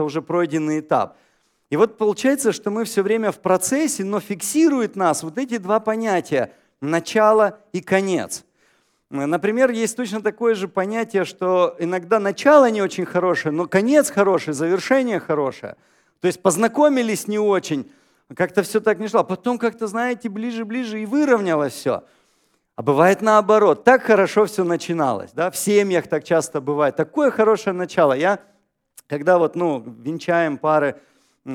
это уже пройденный этап. И вот получается, что мы все время в процессе, но фиксирует нас вот эти два понятия – начало и конец. Например, есть точно такое же понятие, что иногда начало не очень хорошее, но конец хороший, завершение хорошее. То есть познакомились не очень, как-то все так не шло. А потом как-то, знаете, ближе-ближе и выровнялось все. А бывает наоборот. Так хорошо все начиналось. Да? В семьях так часто бывает. Такое хорошее начало. Я, когда вот, ну, венчаем пары,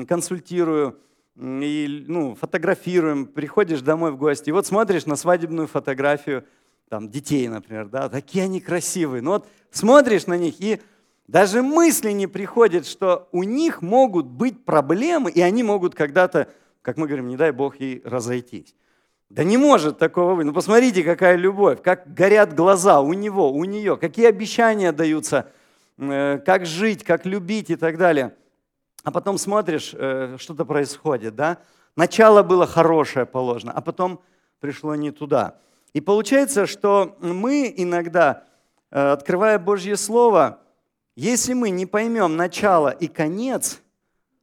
консультирую и ну, фотографируем, приходишь домой в гости, и вот смотришь на свадебную фотографию там, детей, например, да, такие они красивые. Ну вот смотришь на них, и даже мысли не приходит, что у них могут быть проблемы, и они могут когда-то, как мы говорим, не дай Бог, и разойтись. Да не может такого быть. Ну посмотрите, какая любовь, как горят глаза у него, у нее, какие обещания даются, как жить, как любить и так далее. А потом смотришь, э, что-то происходит, да? Начало было хорошее положено, а потом пришло не туда. И получается, что мы иногда, э, открывая Божье Слово, если мы не поймем начало и конец,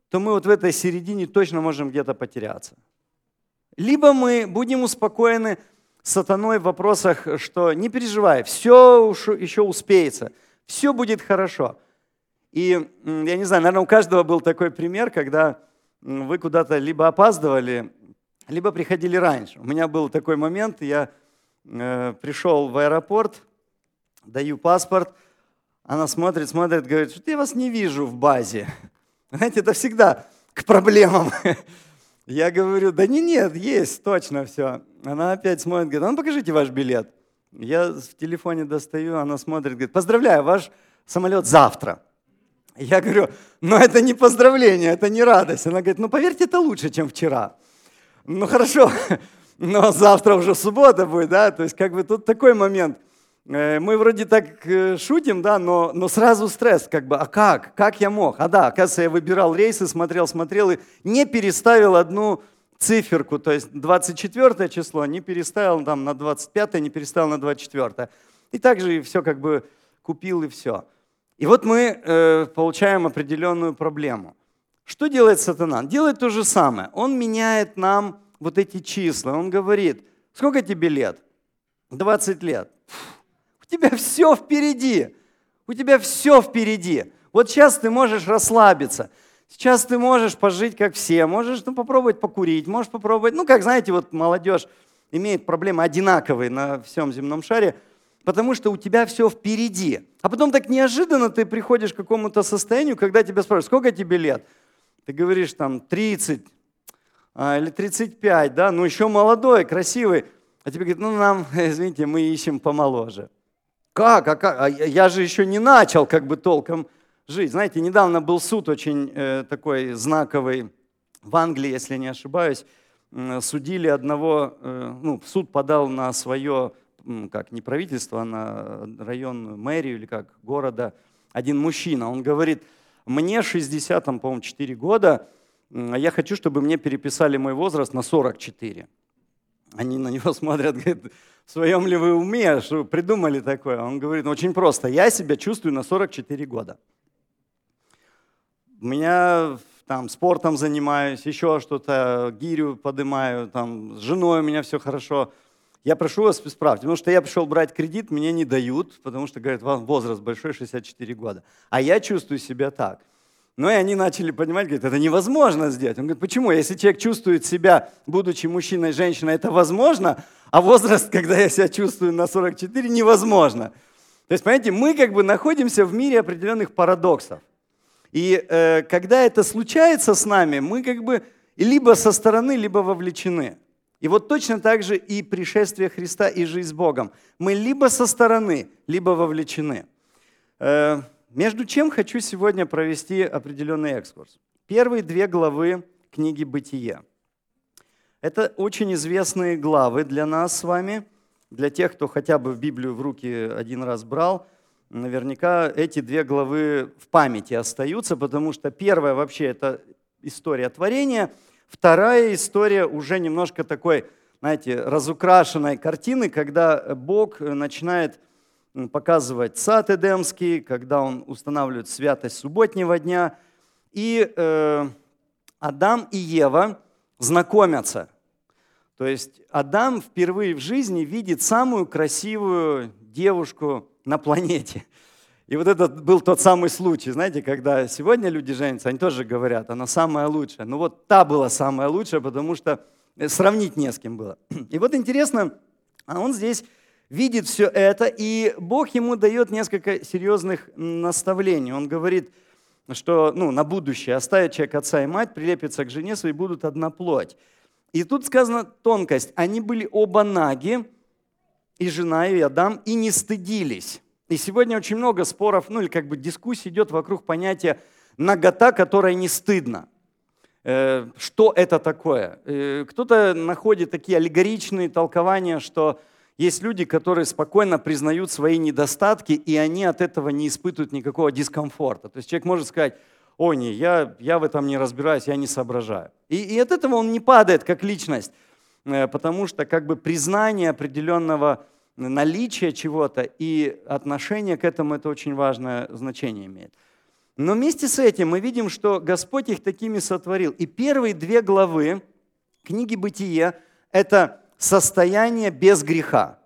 то мы вот в этой середине точно можем где-то потеряться. Либо мы будем успокоены сатаной в вопросах, что не переживай, все еще успеется, все будет хорошо. И я не знаю, наверное, у каждого был такой пример, когда вы куда-то либо опаздывали, либо приходили раньше. У меня был такой момент, я э, пришел в аэропорт, даю паспорт, она смотрит, смотрит, говорит, что я вас не вижу в базе. Знаете, это всегда к проблемам. Я говорю, да не, нет, есть, точно все. Она опять смотрит, говорит, ну покажите ваш билет. Я в телефоне достаю, она смотрит, говорит, поздравляю, ваш самолет завтра. Я говорю, ну это не поздравление, это не радость. Она говорит, ну поверьте, это лучше, чем вчера. Ну хорошо, но завтра уже суббота будет, да, то есть как бы тут такой момент – Э, мы вроде так э, шутим, да, но, но сразу стресс, как бы, а как? Как я мог? А да, оказывается, я выбирал рейсы, смотрел, смотрел и не переставил одну циферку, то есть 24 число не переставил там на 25, не переставил на 24. И также все как бы купил и все. И вот мы э, получаем определенную проблему. Что делает сатана? Делает то же самое. Он меняет нам вот эти числа. Он говорит, сколько тебе лет? 20 лет тебя все впереди. У тебя все впереди. Вот сейчас ты можешь расслабиться. Сейчас ты можешь пожить как все, можешь ну, попробовать покурить, можешь попробовать, ну как знаете, вот молодежь имеет проблемы одинаковые на всем земном шаре, потому что у тебя все впереди. А потом так неожиданно ты приходишь к какому-то состоянию, когда тебя спрашивают, сколько тебе лет? Ты говоришь там 30 а, или 35, да, ну еще молодой, красивый. А тебе говорят, ну нам, извините, мы ищем помоложе. Как? А как? А я же еще не начал как бы толком жить. Знаете, недавно был суд очень э, такой знаковый в Англии, если не ошибаюсь. Судили одного, э, ну, суд подал на свое, как, не правительство, а на районную мэрию или как, города, один мужчина. Он говорит, мне 60, там, по-моему, 4 года, а я хочу, чтобы мне переписали мой возраст на 44. Они на него смотрят, говорят, в своем ли вы уме, что придумали такое? Он говорит, ну, очень просто, я себя чувствую на 44 года. У меня там спортом занимаюсь, еще что-то, гирю поднимаю, там, с женой у меня все хорошо. Я прошу вас исправьте, потому что я пришел брать кредит, мне не дают, потому что, говорят, возраст большой, 64 года. А я чувствую себя так. Ну и они начали понимать, говорят, это невозможно сделать. Он говорит, почему? Если человек чувствует себя, будучи мужчиной, женщиной, это возможно, а возраст, когда я себя чувствую на 44, невозможно. То есть, понимаете, мы как бы находимся в мире определенных парадоксов. И э, когда это случается с нами, мы как бы либо со стороны, либо вовлечены. И вот точно так же и пришествие Христа и жизнь с Богом. Мы либо со стороны, либо вовлечены. Э, между чем хочу сегодня провести определенный экскурс. Первые две главы книги «Бытие». Это очень известные главы для нас с вами, для тех, кто хотя бы Библию в руки один раз брал. Наверняка эти две главы в памяти остаются, потому что первая вообще это история творения, вторая история уже немножко такой, знаете, разукрашенной картины, когда Бог начинает показывать сад Эдемский, когда он устанавливает святость субботнего дня. и э, Адам и Ева знакомятся. То есть Адам впервые в жизни видит самую красивую девушку на планете. И вот это был тот самый случай, знаете, когда сегодня люди женятся, они тоже говорят, она самая лучшая. Ну вот та была самая лучшая, потому что сравнить не с кем было. И вот интересно, а он здесь видит все это, и Бог ему дает несколько серьезных наставлений. Он говорит, что ну, на будущее оставит человек отца и мать, прилепится к жене своей, будут одна плоть. И тут сказана тонкость. Они были оба наги, и жена, и Адам, и не стыдились. И сегодня очень много споров, ну или как бы дискуссий идет вокруг понятия нагота, которая не стыдна. Э, что это такое? Э, кто-то находит такие аллегоричные толкования, что есть люди, которые спокойно признают свои недостатки, и они от этого не испытывают никакого дискомфорта. То есть человек может сказать, ой, не, я, я в этом не разбираюсь, я не соображаю. И, и от этого он не падает как личность, э, потому что как бы признание определенного наличия чего-то и отношение к этому это очень важное значение имеет. Но вместе с этим мы видим, что Господь их такими сотворил. И первые две главы книги «Бытие» – это состояние без греха.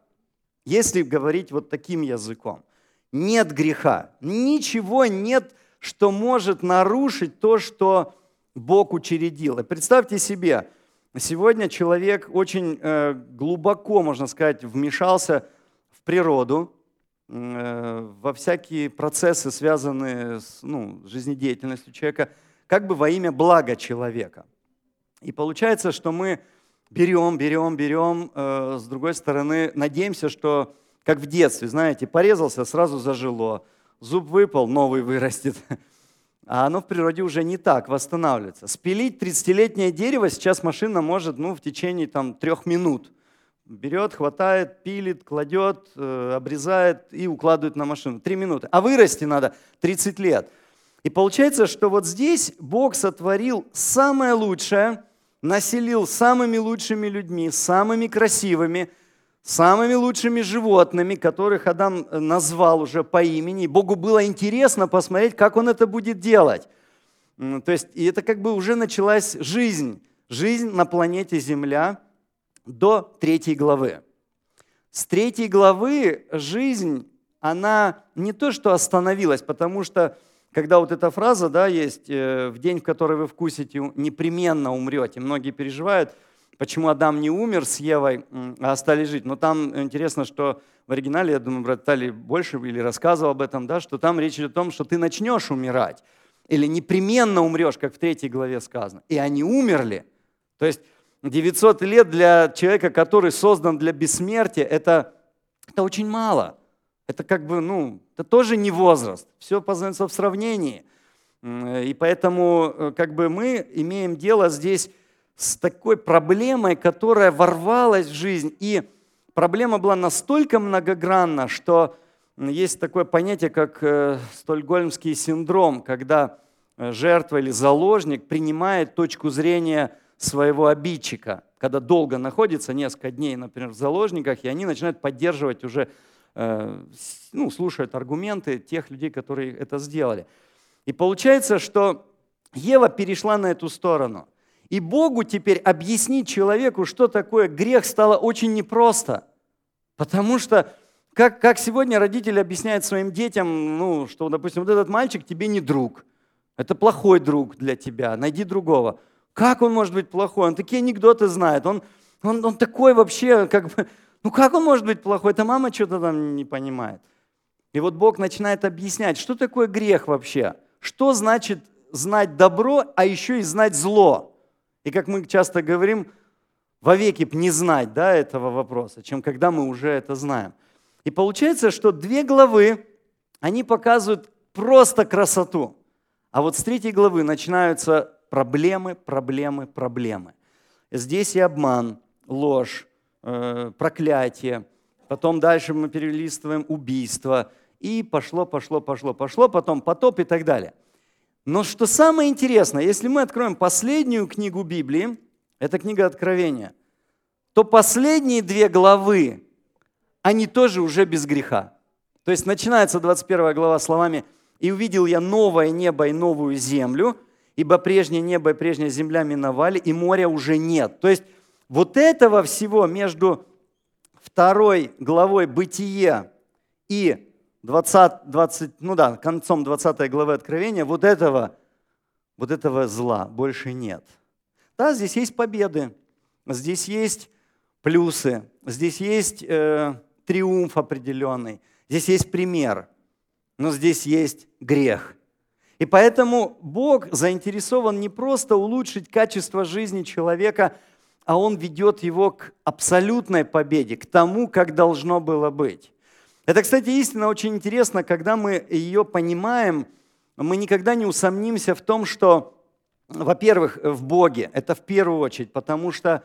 Если говорить вот таким языком. Нет греха. Ничего нет, что может нарушить то, что Бог учредил. И представьте себе, сегодня человек очень э, глубоко, можно сказать, вмешался в природу, э, во всякие процессы, связанные с ну, жизнедеятельностью человека, как бы во имя блага человека. И получается, что мы берем, берем, берем, э, с другой стороны, надеемся, что, как в детстве, знаете, порезался, сразу зажило, зуб выпал, новый вырастет. А оно в природе уже не так восстанавливается. Спилить 30-летнее дерево сейчас машина может ну, в течение там, трех минут. Берет, хватает, пилит, кладет, э, обрезает и укладывает на машину. Три минуты. А вырасти надо 30 лет. И получается, что вот здесь Бог сотворил самое лучшее – населил самыми лучшими людьми, самыми красивыми, самыми лучшими животными, которых Адам э, назвал уже по имени. Богу было интересно посмотреть, как он это будет делать. То есть, и это как бы уже началась жизнь, жизнь на планете Земля до третьей главы. С третьей главы жизнь, она не то что остановилась, потому что когда вот эта фраза, да, есть, э, в день, в который вы вкусите, непременно умрете. Многие переживают, почему Адам не умер с Евой, а остались жить. Но там интересно, что в оригинале, я думаю, брат Тали больше или рассказывал об этом, да, что там речь идет о том, что ты начнешь умирать. Или непременно умрешь, как в третьей главе сказано. И они умерли. То есть 900 лет для человека, который создан для бессмертия, это, это очень мало. Это как бы, ну, это тоже не возраст. Все познается в сравнении. И поэтому э, как бы мы имеем дело здесь с такой проблемой, которая ворвалась в жизнь. И проблема была настолько многогранна, что есть такое понятие, как э, стольгольмский синдром, когда э, жертва или заложник принимает точку зрения своего обидчика, когда долго находится, несколько дней, например, в заложниках, и они начинают поддерживать уже Э, ну, слушают аргументы тех людей, которые это сделали. И получается, что Ева перешла на эту сторону. И Богу теперь объяснить человеку, что такое грех, стало очень непросто. Потому что, как, как сегодня родители объясняют своим детям, ну, что, допустим, вот этот мальчик тебе не друг. Это плохой друг для тебя, найди другого. Как он может быть плохой? Он такие анекдоты знает. Он, он, он такой вообще, как бы, ну как он может быть плохой? Это мама что-то там не понимает. И вот Бог начинает объяснять, что такое грех вообще? Что значит знать добро, а еще и знать зло? И как мы часто говорим, вовеки не знать да, этого вопроса, чем когда мы уже это знаем. И получается, что две главы, они показывают просто красоту. А вот с третьей главы начинаются проблемы, проблемы, проблемы. Здесь и обман, ложь, Э, проклятие, потом дальше мы перелистываем убийство, и пошло, пошло, пошло, пошло, потом потоп и так далее. Но что самое интересное, если мы откроем последнюю книгу Библии, это книга Откровения, то последние две главы, они тоже уже без греха. То есть начинается 21 глава словами «И увидел я новое небо и новую землю, ибо прежнее небо и прежняя земля миновали, и моря уже нет. То есть вот этого всего между второй главой «Бытие» и 20, 20, ну да, концом 20 главы Откровения, вот этого, вот этого зла больше нет. Да, здесь есть победы, здесь есть плюсы, здесь есть э, триумф определенный, здесь есть пример, но здесь есть грех. И поэтому Бог заинтересован не просто улучшить качество жизни человека, а Он ведет его к абсолютной победе, к тому, как должно было быть. Это, кстати, истина очень интересно, когда мы ее понимаем, мы никогда не усомнимся в том, что, во-первых, в Боге, это в первую очередь, потому что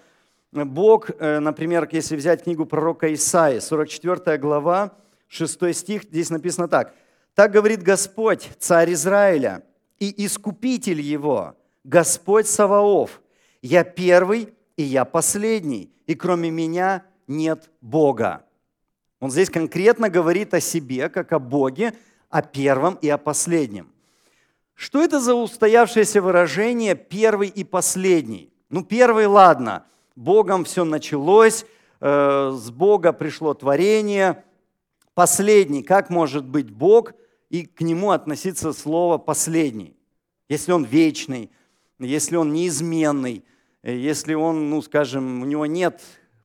Бог, э, например, если взять книгу пророка Исаи, 44 глава, 6 стих, здесь написано так. «Так говорит Господь, царь Израиля, и искупитель его, Господь Саваоф, я первый и я последний, и кроме меня нет Бога». Он здесь конкретно говорит о себе, как о Боге, о первом и о последнем. Что это за устоявшееся выражение «первый и последний»? Ну, первый, ладно – Богом все началось, э, с Бога пришло творение. Последний, как может быть Бог и к нему относиться слово «последний», если он вечный, если он неизменный, если он, ну, скажем, у него нет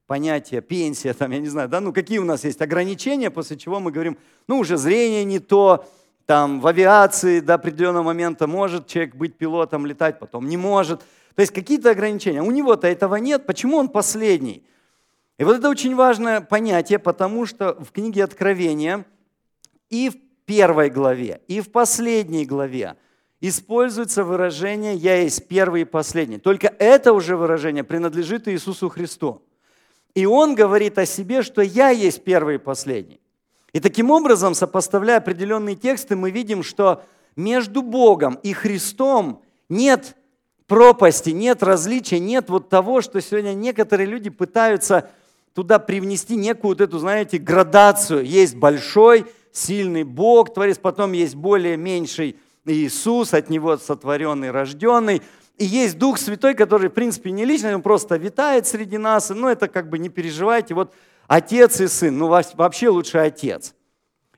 понятия пенсия, там, я не знаю, да, ну, какие у нас есть ограничения, после чего мы говорим, ну, уже зрение не то, там, в авиации до определенного момента может человек быть пилотом, летать, потом не может – то есть какие-то ограничения. У него-то этого нет. Почему он последний? И вот это очень важное понятие, потому что в книге Откровения и в первой главе, и в последней главе используется выражение «я есть первый и последний». Только это уже выражение принадлежит Иисусу Христу. И Он говорит о себе, что «я есть первый и последний». И таким образом, сопоставляя определенные тексты, мы видим, что между Богом и Христом нет пропасти, нет различия, нет вот того, что сегодня некоторые люди пытаются туда привнести некую вот эту, знаете, градацию. Есть большой, сильный Бог, Творец, потом есть более меньший Иисус, от Него сотворенный, рожденный. И есть Дух Святой, который, в принципе, не личный, он просто витает среди нас. Ну, это как бы не переживайте. Вот Отец и Сын, ну, вообще лучше Отец.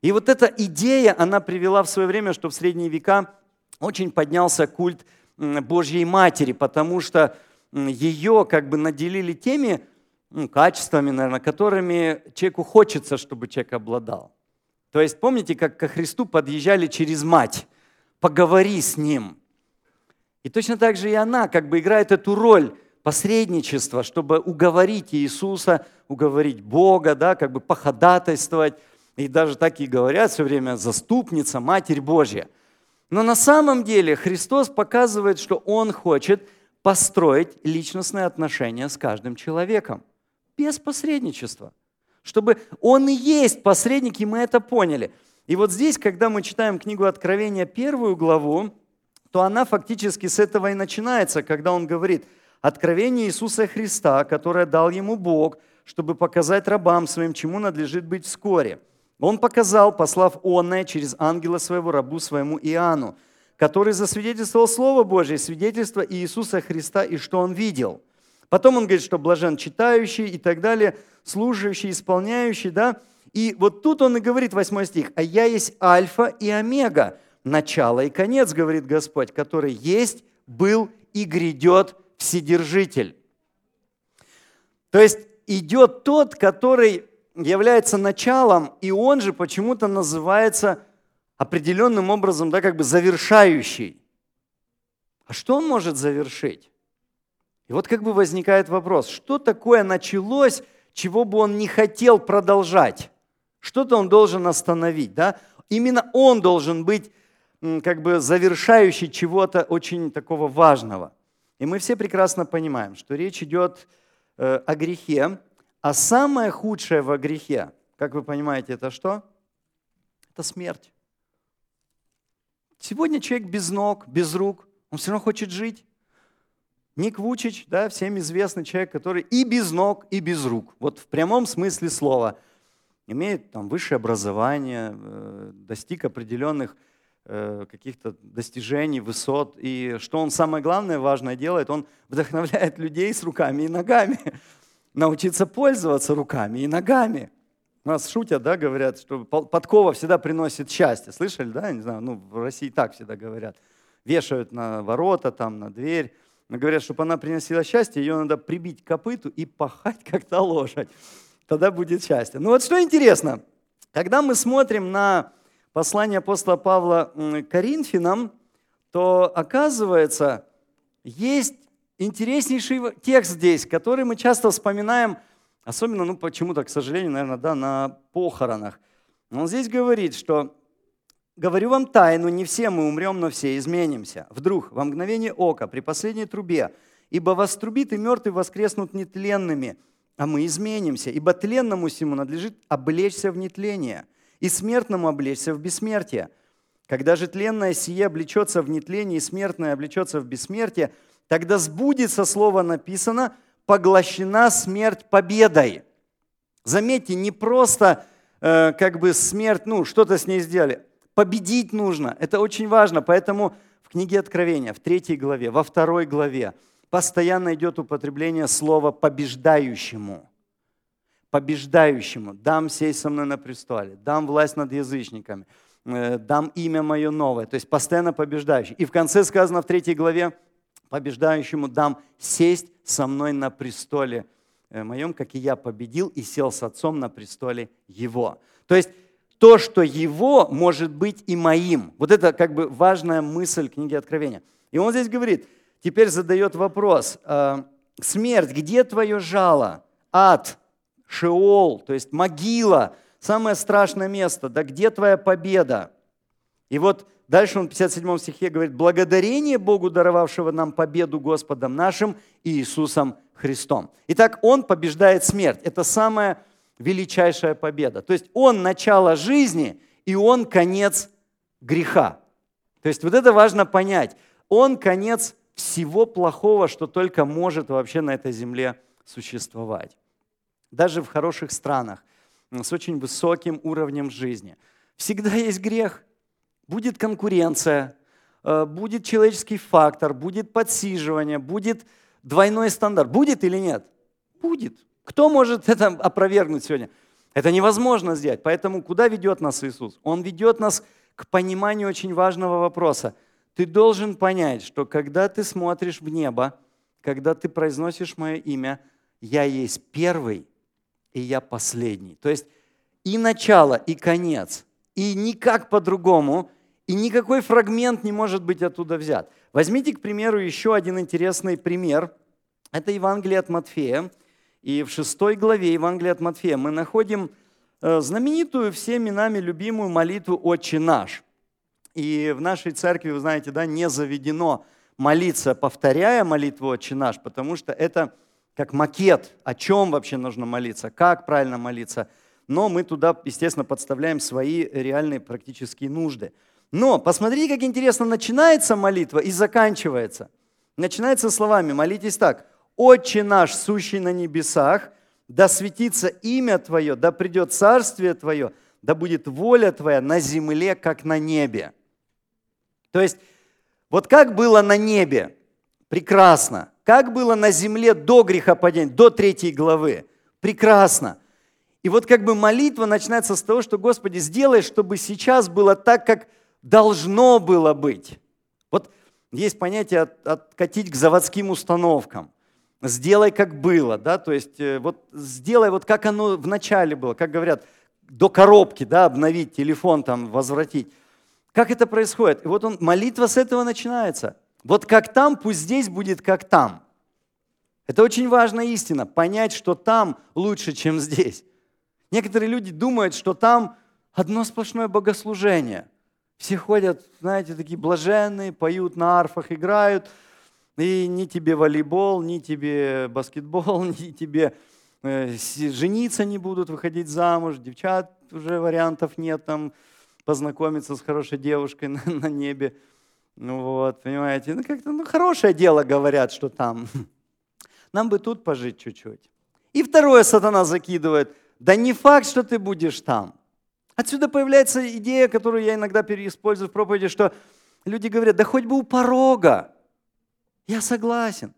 И вот эта идея, она привела в свое время, что в средние века очень поднялся культ Божьей Матери, потому что ее как бы наделили теми ну, качествами, наверное, которыми человеку хочется, чтобы человек обладал. То есть помните, как ко Христу подъезжали через мать? Поговори с ним. И точно так же и она как бы играет эту роль посредничества, чтобы уговорить Иисуса, уговорить Бога, да, как бы походатайствовать. И даже так и говорят все время заступница, Матерь Божья – но на самом деле Христос показывает, что Он хочет построить личностные отношения с каждым человеком без посредничества. Чтобы Он и есть посредник, и мы это поняли. И вот здесь, когда мы читаем книгу Откровения, первую главу, то она фактически с этого и начинается, когда он говорит, откровение Иисуса Христа, которое дал ему Бог, чтобы показать рабам своим, чему надлежит быть вскоре – он показал, послав онное через ангела своего рабу своему Иоанну, который засвидетельствовал Слово Божие, свидетельство Иисуса Христа и что он видел. Потом он говорит, что блажен читающий и так далее, слушающий, исполняющий, да. И вот тут он и говорит, 8 стих, «А я есть Альфа и Омега, начало и конец, говорит Господь, который есть, был и грядет Вседержитель». То есть идет тот, который является началом, и он же почему-то называется определенным образом, да, как бы завершающий. А что он может завершить? И вот как бы возникает вопрос, что такое началось, чего бы он не хотел продолжать? Что-то он должен остановить, да? Именно он должен быть как бы завершающий чего-то очень такого важного. И мы все прекрасно понимаем, что речь идет э, о грехе, а самое худшее во грехе, как вы понимаете, это что? Это смерть. Сегодня человек без ног, без рук, он все равно хочет жить. Ник Вучич, да, всем известный человек, который и без ног, и без рук. Вот в прямом смысле слова. Имеет там высшее образование, э, достиг определенных каких-то достижений, высот. И что он самое главное, важное делает, он вдохновляет людей с руками и ногами. Научиться пользоваться руками и ногами. У нас шутят, да, говорят, что подкова всегда приносит счастье. Слышали, да? Я не знаю, ну, в России так всегда говорят. Вешают на ворота, там, на дверь. Но говорят, чтобы она приносила счастье, ее надо прибить копыту и пахать, как то лошадь. Тогда будет счастье. Ну вот что интересно, когда мы смотрим на послание апостола Павла к Коринфянам, то оказывается, есть интереснейший текст здесь, который мы часто вспоминаем – Особенно, ну почему-то, к сожалению, наверное, да, на похоронах. Он здесь говорит, что «Говорю вам тайну, не все мы умрем, но все изменимся. Вдруг, во мгновение ока, при последней трубе, ибо вострубит и мертвые воскреснут нетленными, а мы изменимся, ибо тленному всему надлежит облечься в нетление, и смертному облечься в бессмертие. Когда же тленное сие облечется в нетление, и смертное облечется в бессмертие, тогда сбудется слово написано – поглощена смерть победой. Заметьте, не просто э, как бы смерть, ну, что-то с ней сделали. Победить нужно. Это очень важно. Поэтому в книге Откровения, в третьей главе, во второй главе постоянно идет употребление слова «побеждающему». Побеждающему. Дам сесть со мной на престоле, дам власть над язычниками, э, дам имя мое новое. То есть постоянно побеждающий. И в конце сказано в третьей главе, побеждающему дам сесть со мной на престоле э, моем, как и я победил и сел с отцом на престоле его. То есть то, что его, может быть и моим. Вот это как бы важная мысль книги Откровения. И он здесь говорит, теперь задает вопрос, э, смерть, где твое жало? Ад, Шеол, то есть могила, самое страшное место, да где твоя победа? И вот Дальше он в 57 стихе говорит, благодарение Богу, даровавшего нам победу Господом нашим Иисусом Христом. Итак, Он побеждает смерть. Это самая величайшая победа. То есть Он начало жизни, и Он конец греха. То есть вот это важно понять. Он конец всего плохого, что только может вообще на этой земле существовать. Даже в хороших странах с очень высоким уровнем жизни. Всегда есть грех – будет конкуренция, э, будет человеческий фактор, будет подсиживание, будет двойной стандарт. Будет или нет? Будет. Кто может это опровергнуть сегодня? Это невозможно сделать. Поэтому куда ведет нас Иисус? Он ведет нас к пониманию очень важного вопроса. Ты должен понять, что когда ты смотришь в небо, когда ты произносишь мое имя, я есть первый, и я последний. То есть и начало, и конец. И никак по-другому и никакой фрагмент не может быть оттуда взят. Возьмите, к примеру, еще один интересный пример. Это Евангелие от Матфея. И в шестой главе Евангелия от Матфея мы находим э, знаменитую всеми нами любимую молитву «Отче наш». И в нашей церкви, вы знаете, да, не заведено молиться, повторяя молитву «Отче наш», потому что это как макет, о чем вообще нужно молиться, как правильно молиться. Но мы туда, естественно, подставляем свои реальные практические нужды – но посмотрите, как интересно начинается молитва и заканчивается. Начинается словами, молитесь так. «Отче наш, сущий на небесах, да светится имя Твое, да придет царствие Твое, да будет воля Твоя на земле, как на небе». То есть, вот как было на небе, прекрасно. Как было на земле до грехопадения, до третьей главы, прекрасно. И вот как бы молитва начинается с того, что, Господи, сделай, чтобы сейчас было так, как должно было быть. Вот есть понятие от, откатить к заводским установкам. Сделай, как было, да, то есть э, вот сделай вот как оно в начале было, как говорят, до коробки, да, обновить телефон, там, возвратить. Как это происходит? И вот он, молитва с этого начинается. Вот как там, пусть здесь будет как там. Это очень важная истина, понять, что там лучше, чем здесь. Некоторые люди думают, что там одно сплошное богослужение – все ходят, знаете, такие блаженные, поют на арфах, играют. И ни тебе волейбол, ни тебе баскетбол, ни тебе э, жениться не будут, выходить замуж. Девчат уже вариантов нет, там познакомиться с хорошей девушкой на, на небе. Ну вот, понимаете, ну как-то, ну хорошее дело говорят, что там. Нам бы тут пожить чуть-чуть. И второе сатана закидывает, да не факт, что ты будешь там. Отсюда появляется идея, которую я иногда переиспользую в проповеди, что люди говорят, да хоть бы у порога. Я согласен.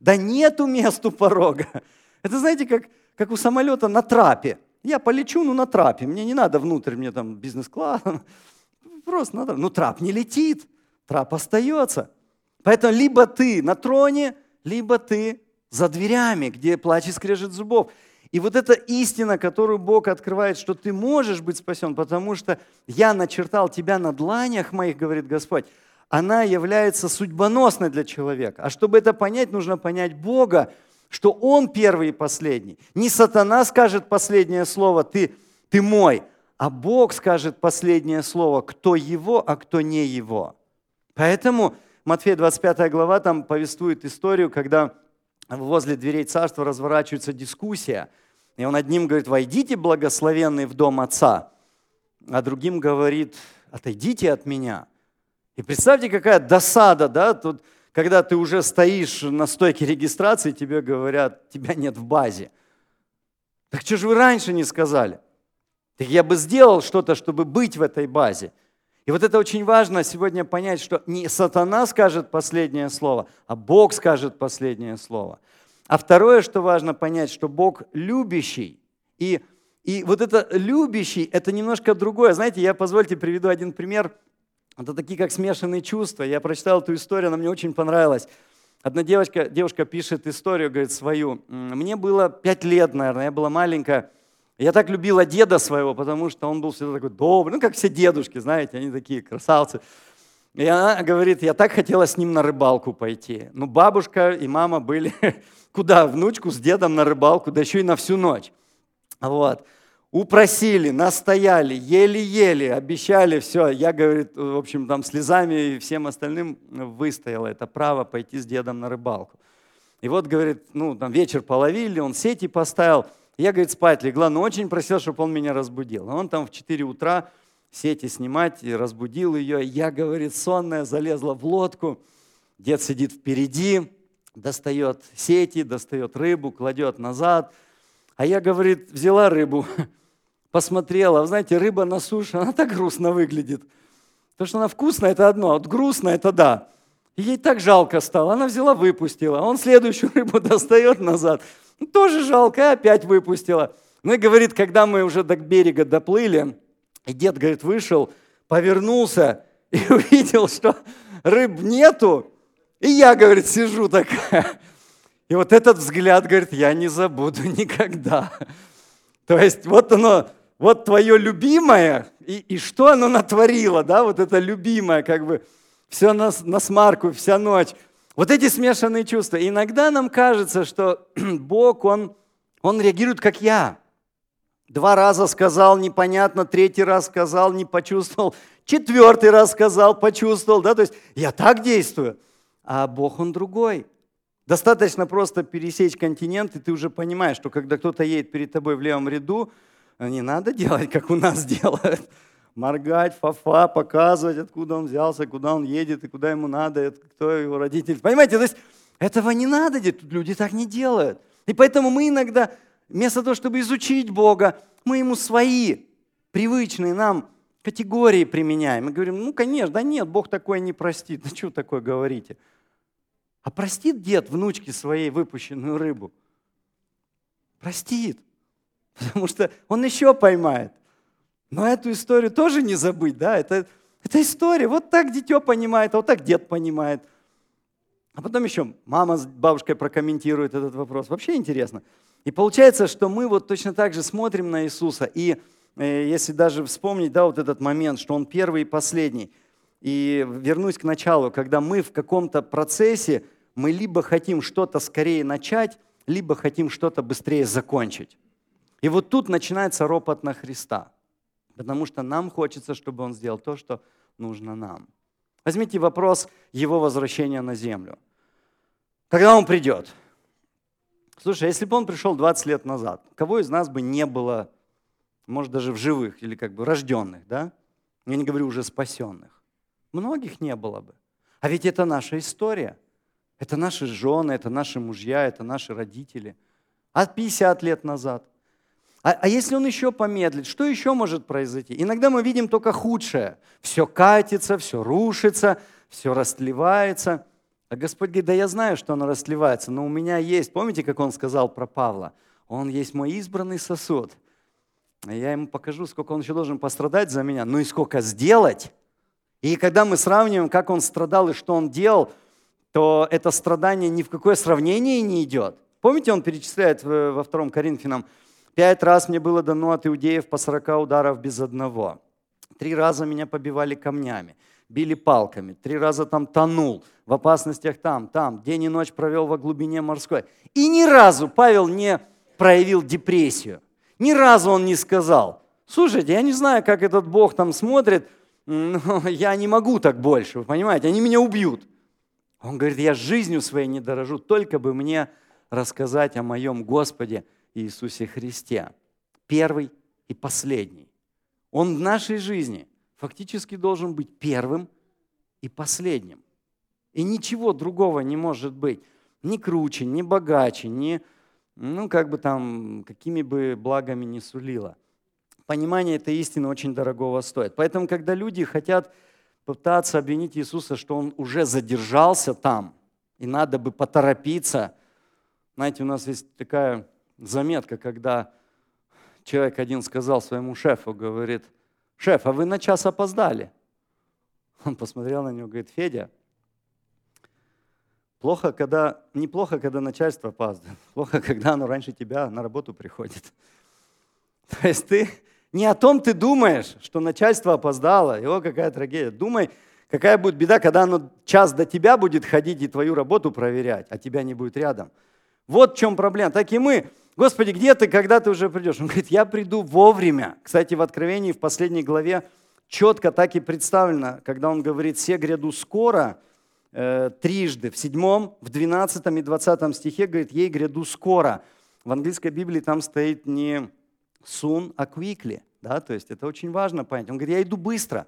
Да нету мест у порога. Это знаете, как, как у самолета на трапе. Я полечу, ну на трапе. Мне не надо внутрь, мне там бизнес-класс. Просто надо. Ну трап не летит, трап остается. Поэтому либо ты на троне, либо ты за дверями, где плач и скрежет зубов. И вот эта истина, которую Бог открывает, что ты можешь быть спасен, потому что я начертал тебя на дланях моих, говорит Господь, она является судьбоносной для человека. А чтобы это понять, нужно понять Бога, что Он первый и последний. Не сатана скажет последнее слово, ты, ты мой, а Бог скажет последнее слово, кто его, а кто не его. Поэтому Матфея 25 глава там повествует историю, когда возле дверей царства разворачивается дискуссия. И он одним говорит, войдите, благословенный, в дом отца, а другим говорит, отойдите от меня. И представьте, какая досада, да, тут когда ты уже стоишь на стойке регистрации, тебе говорят, тебя нет в базе. Так что же вы раньше не сказали? Так я бы сделал что-то, чтобы быть в этой базе. И вот это очень важно сегодня понять, что не сатана скажет последнее слово, а Бог скажет последнее слово. А второе, что важно понять, что Бог любящий. И, и вот это любящий, это немножко другое. Знаете, я, позвольте, приведу один пример – это такие, как смешанные чувства. Я прочитал эту историю, она мне очень понравилась. Одна девочка, девушка пишет историю, говорит, свою. Мне было пять лет, наверное, я была маленькая. Я так любила деда своего, потому что он был всегда такой добрый, ну, как все дедушки, знаете, они такие красавцы. И она говорит, я так хотела с ним на рыбалку пойти. Ну, бабушка и мама были, куда, внучку с дедом на рыбалку, да еще и на всю ночь. Вот упросили, настояли, еле-еле, обещали, все. Я, говорит, в общем, там слезами и всем остальным выстояла это право пойти с дедом на рыбалку. И вот, говорит, ну, там вечер половили, он сети поставил. Я, говорит, спать легла, но очень просил, чтобы он меня разбудил. Он там в 4 утра сети снимать и разбудил ее. Я, говорит, сонная, залезла в лодку. Дед сидит впереди, достает сети, достает рыбу, кладет назад. А я, говорит, взяла рыбу, посмотрела. Знаете, рыба на суше, она так грустно выглядит. То, что она вкусная, это одно, а вот грустная, это да. Ей так жалко стало. Она взяла, выпустила. Он следующую рыбу достает назад. Ну, тоже жалко, и опять выпустила. Ну и говорит, когда мы уже до берега доплыли, и дед, говорит, вышел, повернулся и увидел, что рыб нету. И я, говорит, сижу такая. И вот этот взгляд, говорит, я не забуду никогда. То есть вот оно, вот твое любимое, и, и что оно натворило, да, вот это любимое, как бы, все на, на смарку, вся ночь. Вот эти смешанные чувства. И иногда нам кажется, что Бог, Он, Он реагирует, как я. Два раза сказал, непонятно, третий раз сказал, не почувствовал, четвертый раз сказал, почувствовал, да, то есть я так действую, а Бог, Он другой. Достаточно просто пересечь континент, и ты уже понимаешь, что когда кто-то едет перед тобой в левом ряду, не надо делать, как у нас делают. Моргать, фафа, показывать, откуда он взялся, куда он едет и куда ему надо, кто его родитель. Понимаете, то есть этого не надо делать, люди так не делают. И поэтому мы иногда, вместо того, чтобы изучить Бога, мы ему свои, привычные нам категории применяем. Мы говорим, ну, конечно, да нет, Бог такое не простит. Ну, что такое говорите? А простит дед внучке своей выпущенную рыбу? Простит. Потому что он еще поймает. Но эту историю тоже не забыть, да? Это, это история. Вот так дитё понимает, а вот так дед понимает. А потом еще мама с бабушкой прокомментирует этот вопрос. Вообще интересно. И получается, что мы вот точно так же смотрим на Иисуса. И э, если даже вспомнить, да, вот этот момент, что Он первый и последний. И вернусь к началу, когда мы в каком-то процессе, мы либо хотим что-то скорее начать, либо хотим что-то быстрее закончить. И вот тут начинается ропот на Христа, потому что нам хочется, чтобы Он сделал то, что нужно нам. Возьмите вопрос Его возвращения на землю. Когда Он придет? Слушай, если бы Он пришел 20 лет назад, кого из нас бы не было, может, даже в живых или как бы рожденных, да? Я не говорю уже спасенных. Многих не было бы. А ведь это наша история. Это наши жены, это наши мужья, это наши родители. А 50 лет назад – А, а если он еще помедлит, что еще может произойти? Иногда мы видим только худшее. Все катится, все рушится, все растлевается. А Господь говорит, да я знаю, что оно растлевается, но у меня есть, помните, как он сказал про Павла? Он есть мой избранный сосуд. Я ему покажу, сколько он еще должен пострадать за меня, ну и сколько сделать. И когда мы сравниваем, как он страдал и что он делал, то это страдание ни в какое сравнение не идет. Помните, он перечисляет во втором Коринфянам, Пять раз мне было дано от иудеев по сорока ударов без одного. Три раза меня побивали камнями, били палками. Три раза там тонул, в опасностях там, там. День и ночь провел во глубине морской. И ни разу Павел не проявил депрессию. Ни разу он не сказал, слушайте, я не знаю, как этот Бог там смотрит, но я не могу так больше, вы понимаете, они меня убьют. Он говорит, я жизнью своей не дорожу, только бы мне рассказать о моем Господе – Иисусе Христе. Первый и последний. Он в нашей жизни фактически должен быть первым и последним. И ничего другого не может быть. Ни круче, ни богаче, ни, ну, как бы там, какими бы благами ни сулило. Понимание этой истины очень дорогого стоит. Поэтому, когда люди хотят пытаться обвинить Иисуса, что Он уже задержался там, и надо бы поторопиться, знаете, у нас есть такая заметка, когда человек один сказал своему шефу, говорит, шеф, а вы на час опоздали. Он посмотрел на него, говорит, Федя, плохо, когда, неплохо, когда начальство опаздывает, плохо, когда оно раньше тебя на работу приходит. То есть ты не о том ты думаешь, что начальство опоздало, его какая трагедия. Думай, какая будет беда, когда оно час до тебя будет ходить и твою работу проверять, а тебя не будет рядом. Вот в чем проблема. Так и мы Господи, где ты, когда ты уже придешь? Он говорит, я приду вовремя. Кстати, в Откровении, в последней главе, четко так и представлено, когда он говорит, все гряду скоро, э, трижды, в седьмом, в двенадцатом и двадцатом стихе говорит, ей гряду скоро. В английской Библии там стоит не soon, а quickly. Да? То есть это очень важно понять. Он говорит, я иду быстро.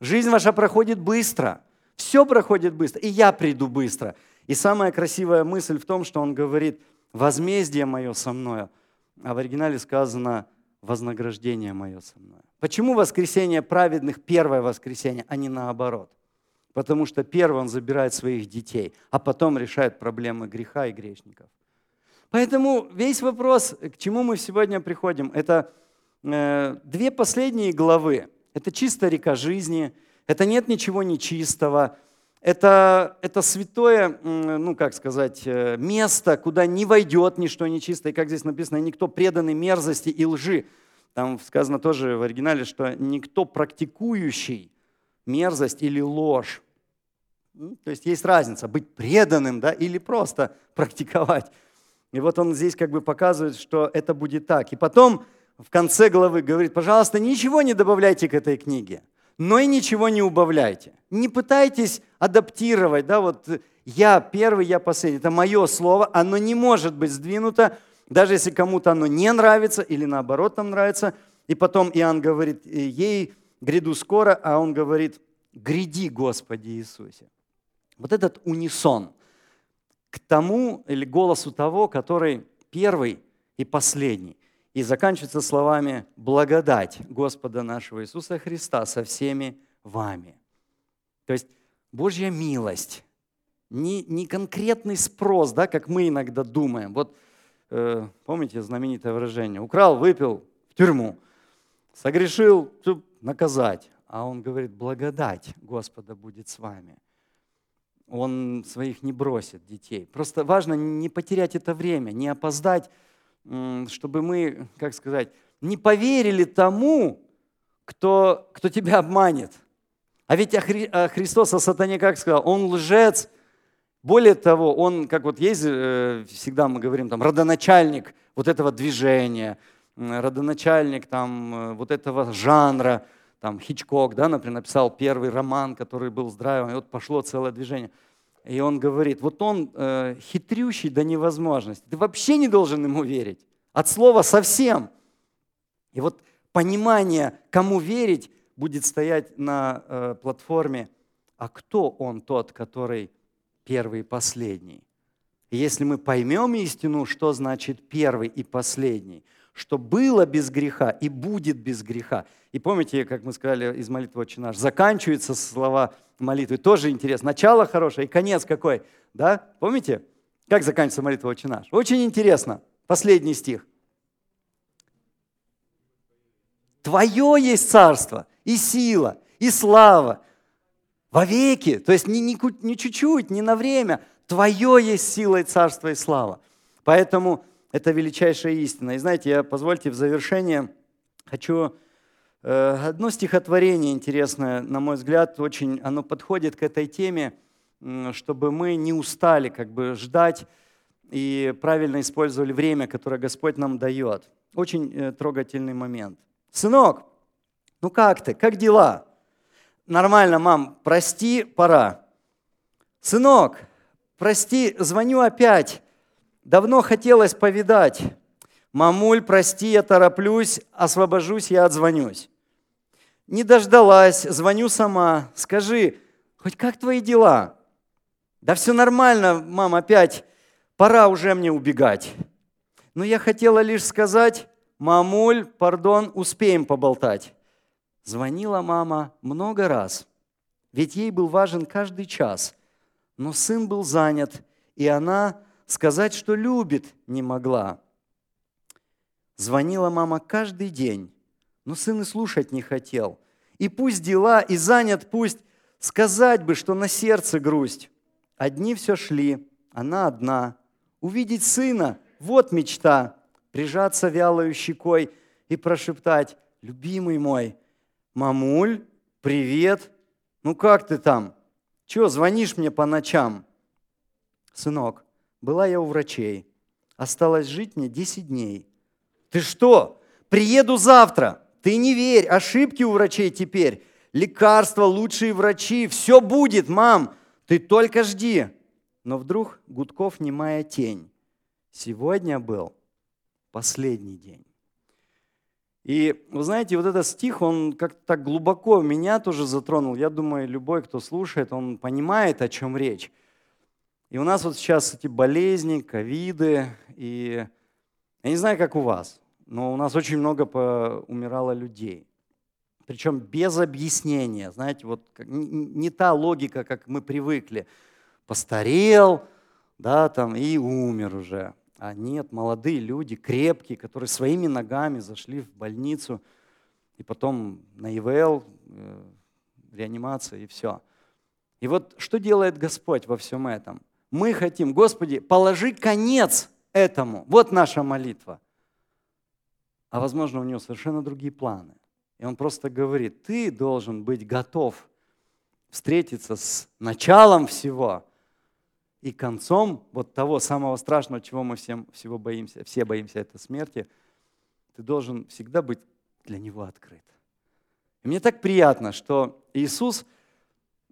Жизнь ваша проходит быстро. Все проходит быстро. И я приду быстро. И самая красивая мысль в том, что он говорит – возмездие мое со мною, а в оригинале сказано вознаграждение мое со мною. Почему воскресение праведных первое воскресенье, а не наоборот? Потому что первый он забирает своих детей, а потом решает проблемы греха и грешников. Поэтому весь вопрос, к чему мы сегодня приходим, это э, две последние главы. Это чистая река жизни, это нет ничего нечистого, это, это святое, ну как сказать, э, место, куда не войдет ничто нечистое. Как здесь написано, никто преданный мерзости и лжи. Там сказано тоже в оригинале, что никто практикующий мерзость или ложь. То есть есть разница, быть преданным да, или просто практиковать. И вот он здесь как бы показывает, что это будет так. И потом в конце главы говорит, пожалуйста, ничего не добавляйте к этой книге но и ничего не убавляйте. Не пытайтесь адаптировать, да, вот я первый, я последний. Это мое слово, оно не может быть сдвинуто, даже если кому-то оно не нравится или наоборот нам нравится. И потом Иоанн говорит, ей гряду скоро, а он говорит, гряди, Господи Иисусе. Вот этот унисон к тому или голосу того, который первый и последний и заканчивается словами «благодать Господа нашего Иисуса Христа со всеми вами». То есть Божья милость, не, не конкретный спрос, да, как мы иногда думаем. Вот э, помните знаменитое выражение «украл, выпил, в тюрьму, согрешил, наказать». А он говорит «благодать Господа будет с вами». Он своих не бросит детей. Просто важно не потерять это время, не опоздать чтобы мы, как сказать, не поверили тому, кто, кто тебя обманет. А ведь о, Хри, о Христос, о сатане, как сказал, он лжец. Более того, он, как вот есть, э, всегда мы говорим, там, родоначальник вот этого движения, родоначальник там, э, вот этого жанра, там, Хичкок, да, например, написал первый роман, который был здравым, и вот пошло целое движение – и он говорит, вот он э, хитрющий до невозможности. Ты вообще не должен ему верить. От слова совсем. И вот понимание, кому верить, будет стоять на э, платформе, а кто он тот, который первый и последний. И если мы поймем истину, что значит первый и последний, что было без греха и будет без греха. И помните, как мы сказали из молитвы «Отче наш», заканчиваются слова молитвы, тоже интересно. Начало хорошее и конец какой, да? Помните, как заканчивается молитва «Отче наш»? Очень интересно. Последний стих. Твое есть царство и сила, и слава во веки. То есть не, не, не чуть-чуть, не на время. Твое есть сила и царство и слава. Поэтому это величайшая истина. И знаете, я, позвольте, в завершение хочу э, одно стихотворение интересное, на мой взгляд, очень оно подходит к этой теме, чтобы мы не устали как бы ждать и правильно использовали время, которое Господь нам дает. Очень э, трогательный момент. Сынок, ну как ты, как дела? Нормально, мам, прости, пора. Сынок, прости, звоню опять. Давно хотелось повидать. Мамуль, прости, я тороплюсь, освобожусь, я отзвонюсь. Не дождалась, звоню сама. Скажи, хоть как твои дела? Да все нормально, мам, опять. Пора уже мне убегать. Но я хотела лишь сказать, мамуль, пардон, успеем поболтать. Звонила мама много раз, ведь ей был важен каждый час. Но сын был занят, и она сказать, что любит, не могла. Звонила мама каждый день, но сын и слушать не хотел. И пусть дела, и занят пусть, сказать бы, что на сердце грусть. Одни все шли, она одна. Увидеть сына – вот мечта. Прижаться вялою щекой и прошептать «Любимый мой, мамуль, привет, ну как ты там? Чего звонишь мне по ночам?» Сынок, была я у врачей. Осталось жить мне 10 дней. Ты что? Приеду завтра. Ты не верь, ошибки у врачей теперь. Лекарства, лучшие врачи, все будет, мам. Ты только жди. Но вдруг Гудков немая тень. Сегодня был последний день. И вы знаете, вот этот стих, он как-то так глубоко меня тоже затронул. Я думаю, любой, кто слушает, он понимает, о чем речь. И у нас вот сейчас эти болезни, ковиды, и я не знаю, как у вас, но у нас очень много умирало людей. Причем без объяснения, знаете, вот не та логика, как мы привыкли. Постарел, да, там, и умер уже. А нет, молодые люди, крепкие, которые своими ногами зашли в больницу, и потом на ИВЛ, э, реанимация, и все. И вот что делает Господь во всем этом? Мы хотим, Господи, положи конец этому. Вот наша молитва. А возможно, у него совершенно другие планы. И он просто говорит, ты должен быть готов встретиться с началом всего и концом вот того самого страшного, чего мы всем, всего боимся, все боимся, это смерти. Ты должен всегда быть для него открыт. И мне так приятно, что Иисус,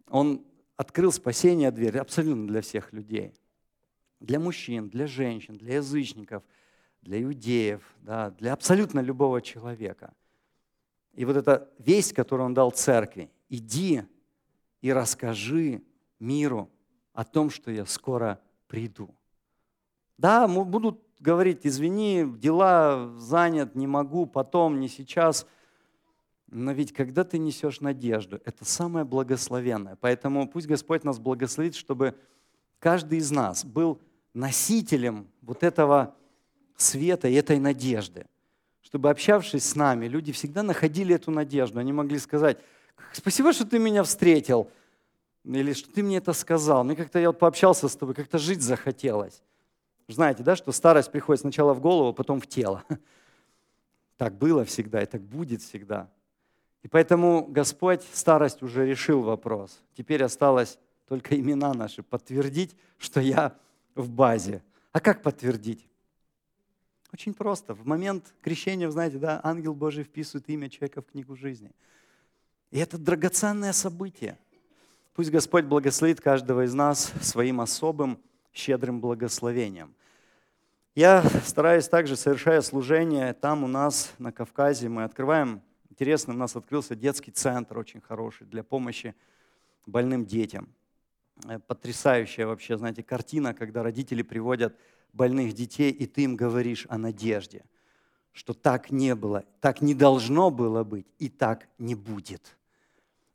Он открыл спасение дверь абсолютно для всех людей. Для мужчин, для женщин, для язычников, для иудеев, да, для абсолютно любого человека. И вот эта весть, которую он дал церкви, иди и расскажи миру о том, что я скоро приду. Да, будут говорить, извини, дела занят, не могу, потом, не сейчас – но ведь когда ты несешь надежду, это самое благословенное. Поэтому пусть Господь нас благословит, чтобы каждый из нас был носителем вот этого света и этой надежды. Чтобы, общавшись с нами, люди всегда находили эту надежду. Они могли сказать, спасибо, что ты меня встретил, или что ты мне это сказал. Мне как-то, я вот пообщался с тобой, как-то жить захотелось. Знаете, да, что старость приходит сначала в голову, потом в тело. Так было всегда и так будет всегда. И поэтому Господь старость уже решил вопрос. Теперь осталось только имена наши подтвердить, что я в базе. А как подтвердить? Очень просто. В момент крещения, вы знаете, да, ангел Божий вписывает имя человека в книгу жизни. И это драгоценное событие. Пусть Господь благословит каждого из нас своим особым, щедрым благословением. Я стараюсь также, совершая служение, там у нас на Кавказе мы открываем Интересно, у нас открылся детский центр очень хороший для помощи больным детям. Э, потрясающая вообще, знаете, картина, когда родители приводят больных детей, и ты им говоришь о надежде, что так не было, так не должно было быть и так не будет.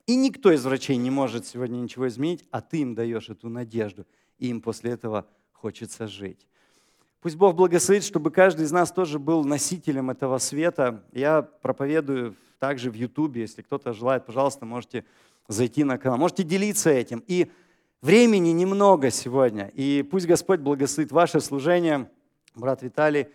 И никто из врачей не может сегодня ничего изменить, а ты им даешь эту надежду, и им после этого хочется жить. Пусть Бог благословит, чтобы каждый из нас тоже был носителем этого света. Я проповедую также в Ютубе, если кто-то желает, пожалуйста, можете зайти на канал, можете делиться этим. И времени немного сегодня, и пусть Господь благословит ваше служение, брат Виталий,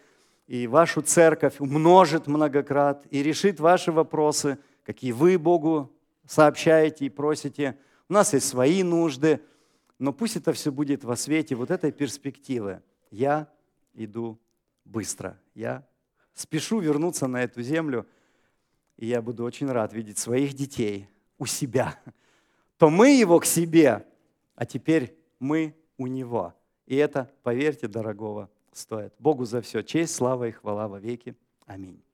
и вашу церковь умножит многократ и решит ваши вопросы, какие вы Богу сообщаете и просите. У нас есть свои нужды, но пусть это все будет во свете вот этой перспективы. Я иду быстро. Я спешу вернуться на эту землю, и я буду очень рад видеть своих детей у себя. То мы его к себе, а теперь мы у него. И это, поверьте, дорогого стоит. Богу за все честь, слава и хвала во веки. Аминь.